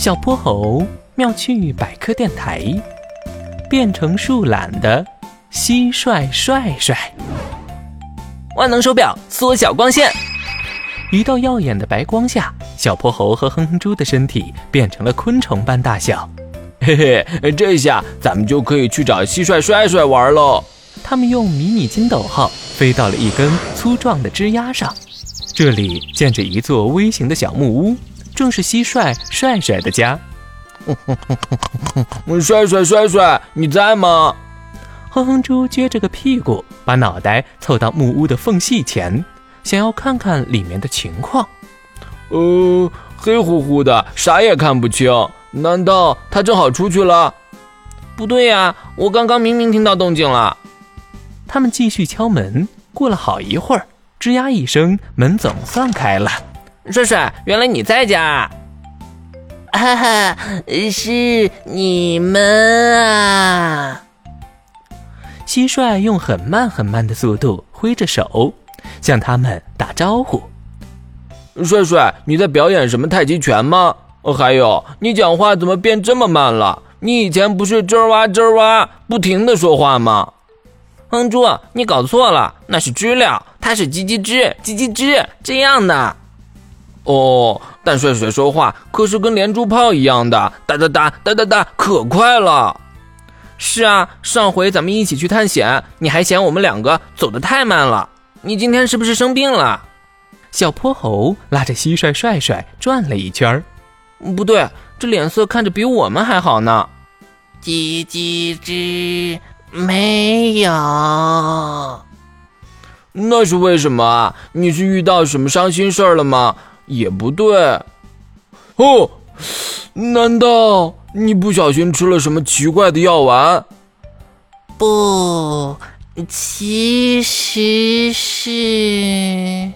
小泼猴妙趣百科电台，变成树懒的蟋蟀帅帅，万能手表缩小光线。一道耀眼的白光下，小泼猴和哼哼猪的身体变成了昆虫般大小。嘿嘿，这下咱们就可以去找蟋蟀帅帅玩喽。他们用迷你筋斗号飞到了一根粗壮的枝丫上，这里建着一座微型的小木屋，正是蟋蟀帅帅的家。帅帅帅帅，你在吗？哼哼猪撅着个屁股，把脑袋凑到木屋的缝隙前，想要看看里面的情况。呃，黑乎乎的，啥也看不清。难道他正好出去了？不对呀，我刚刚明明听到动静了。他们继续敲门，过了好一会儿，吱呀一声，门总算开了。帅帅，原来你在家！哈哈，是你们啊！蟋蟀用很慢很慢的速度挥着手，向他们打招呼。帅帅，你在表演什么太极拳吗？还有，你讲话怎么变这么慢了？你以前不是吱哇吱哇不停的说话吗？哼猪，你搞错了，那是知了，它是叽叽吱叽叽吱这样的。哦，但帅帅说话可是跟连珠炮一样的，哒哒哒哒哒哒，可快了。是啊，上回咱们一起去探险，你还嫌我们两个走得太慢了。你今天是不是生病了？小泼猴拉着蟋蟀帅帅转了一圈儿不对，这脸色看着比我们还好呢。叽叽吱。没有，那是为什么？你是遇到什么伤心事儿了吗？也不对，哦，难道你不小心吃了什么奇怪的药丸？不，其实是……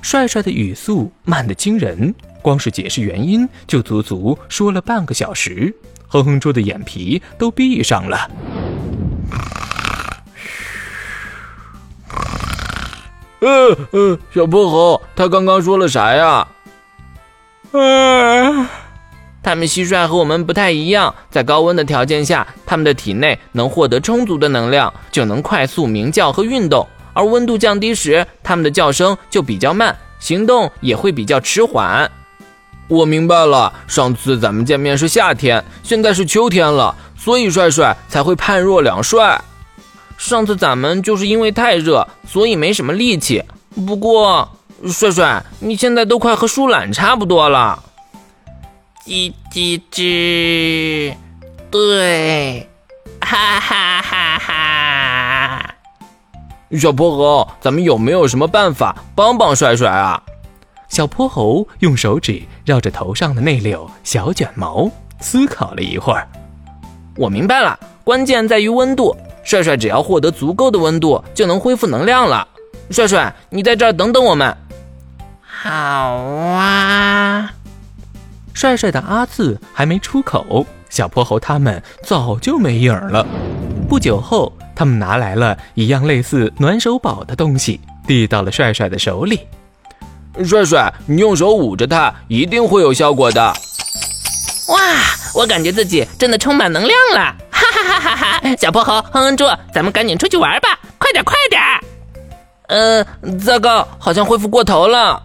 帅帅的语速慢得惊人，光是解释原因就足足说了半个小时。哼哼猪的眼皮都闭上了。嗯嗯，小泼猴，他刚刚说了啥呀？嗯，他们蟋蟀和我们不太一样，在高温的条件下，他们的体内能获得充足的能量，就能快速鸣叫和运动；而温度降低时，他们的叫声就比较慢，行动也会比较迟缓。我明白了，上次咱们见面是夏天，现在是秋天了，所以帅帅才会判若两帅。上次咱们就是因为太热，所以没什么力气。不过，帅帅，你现在都快和树懒差不多了。叽叽吱，对，哈哈哈哈！小泼猴，咱们有没有什么办法帮帮帅帅啊？小泼猴用手指绕着头上的那绺小卷毛，思考了一会儿。我明白了，关键在于温度。帅帅只要获得足够的温度，就能恢复能量了。帅帅，你在这儿等等我们。好啊。帅帅的阿字还没出口，小泼猴他们早就没影了。不久后，他们拿来了一样类似暖手宝的东西，递到了帅帅的手里。帅帅，你用手捂着它，一定会有效果的。哇，我感觉自己真的充满能量了。哈哈哈！小泼猴，哼哼猪，咱们赶紧出去玩吧！快点，快点！呃，糟糕，好像恢复过头了。